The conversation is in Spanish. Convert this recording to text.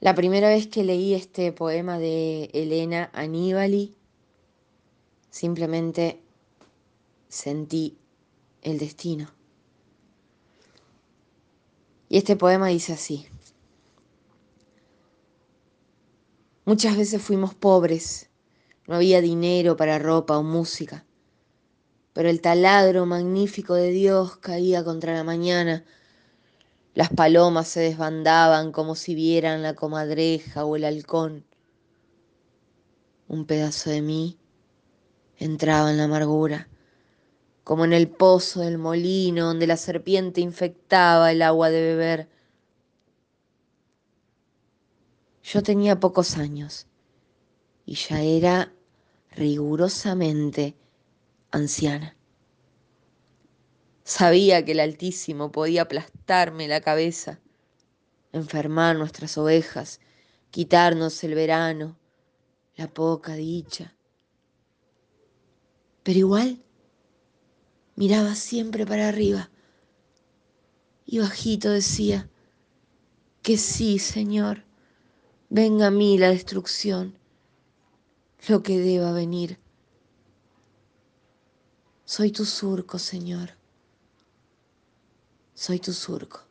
La primera vez que leí este poema de Elena Aníbali, simplemente sentí el destino. Y este poema dice así. Muchas veces fuimos pobres, no había dinero para ropa o música, pero el taladro magnífico de Dios caía contra la mañana las palomas se desbandaban como si vieran la comadreja o el halcón. Un pedazo de mí entraba en la amargura, como en el pozo del molino donde la serpiente infectaba el agua de beber. Yo tenía pocos años y ya era rigurosamente anciana. Sabía que el Altísimo podía aplastarme la cabeza, enfermar nuestras ovejas, quitarnos el verano, la poca dicha. Pero igual miraba siempre para arriba y bajito decía que sí, Señor, venga a mí la destrucción, lo que deba venir. Soy tu surco, Señor soy tu surco.